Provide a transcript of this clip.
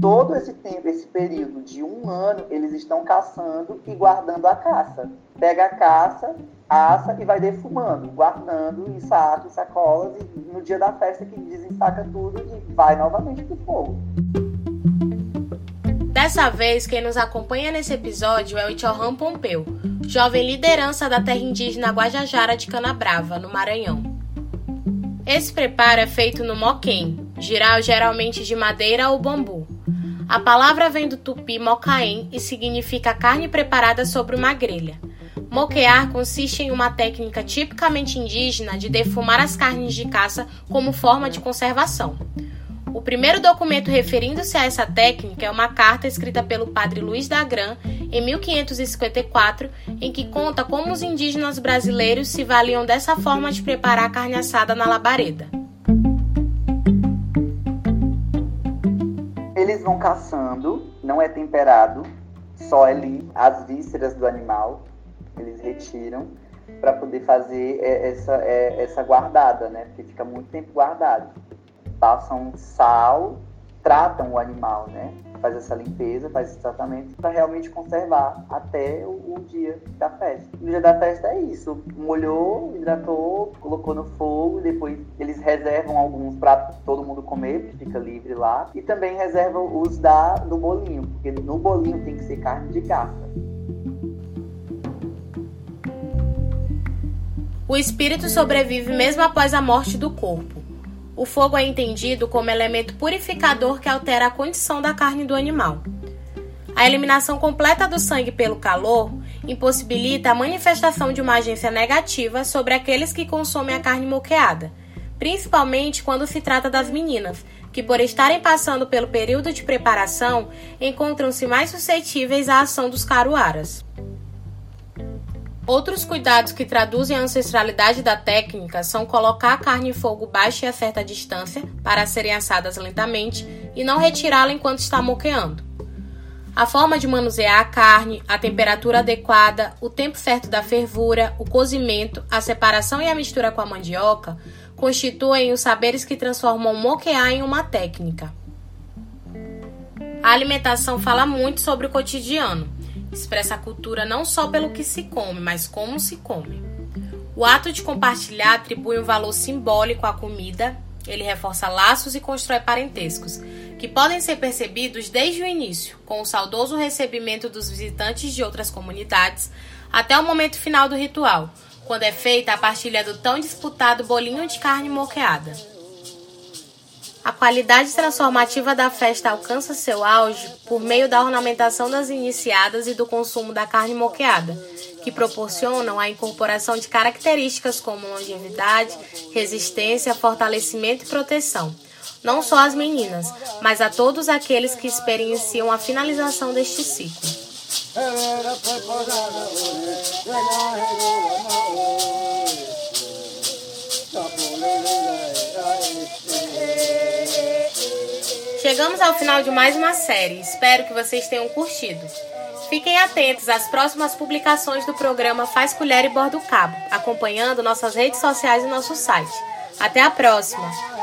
Todo esse tempo, esse período de um ano, eles estão caçando e guardando a caça. Pega a caça, assa e vai defumando, guardando em sacos, sacolas, e no dia da festa que desensaca tudo e vai novamente pro fogo. Dessa vez, quem nos acompanha nesse episódio é o Tiohan Pompeu, jovem liderança da terra indígena Guajajara de Canabrava, no Maranhão. Esse preparo é feito no moquém, geralmente de madeira ou bambu. A palavra vem do tupi mocaém e significa carne preparada sobre uma grelha. Moquear consiste em uma técnica tipicamente indígena de defumar as carnes de caça como forma de conservação. O primeiro documento referindo-se a essa técnica é uma carta escrita pelo padre Luiz da Gran em 1554, em que conta como os indígenas brasileiros se valiam dessa forma de preparar a carne assada na labareda. Eles vão caçando, não é temperado, só ali as vísceras do animal, eles retiram para poder fazer é, essa, é, essa guardada, né? Porque fica muito tempo guardado. Passam sal, tratam o animal, né? Faz essa limpeza, faz esse tratamento para realmente conservar até o, o, dia da festa. O dia da festa é isso: molhou, hidratou, colocou no fogo, depois eles reservam alguns para todo mundo comer, porque fica livre lá, e também reservam os da, do bolinho, porque no bolinho tem que ser carne de caça. O espírito sobrevive mesmo após a morte do corpo. O fogo é entendido como elemento purificador que altera a condição da carne do animal. A eliminação completa do sangue pelo calor impossibilita a manifestação de uma agência negativa sobre aqueles que consomem a carne moqueada, principalmente quando se trata das meninas, que, por estarem passando pelo período de preparação, encontram-se mais suscetíveis à ação dos caruaras. Outros cuidados que traduzem a ancestralidade da técnica são colocar a carne em fogo baixo e a certa distância para serem assadas lentamente e não retirá-la enquanto está moqueando. A forma de manusear a carne, a temperatura adequada, o tempo certo da fervura, o cozimento, a separação e a mistura com a mandioca constituem os saberes que transformam o moquear em uma técnica. A alimentação fala muito sobre o cotidiano expressa a cultura não só pelo que se come, mas como se come. O ato de compartilhar atribui um valor simbólico à comida, ele reforça laços e constrói parentescos, que podem ser percebidos desde o início, com o saudoso recebimento dos visitantes de outras comunidades, até o momento final do ritual, quando é feita a partilha do tão disputado bolinho de carne moqueada. A qualidade transformativa da festa alcança seu auge por meio da ornamentação das iniciadas e do consumo da carne moqueada, que proporcionam a incorporação de características como longevidade, resistência, fortalecimento e proteção, não só às meninas, mas a todos aqueles que experienciam a finalização deste ciclo. Chegamos ao final de mais uma série. Espero que vocês tenham curtido. Fiquem atentos às próximas publicações do programa Faz Colher e Bordo Cabo, acompanhando nossas redes sociais e nosso site. Até a próxima!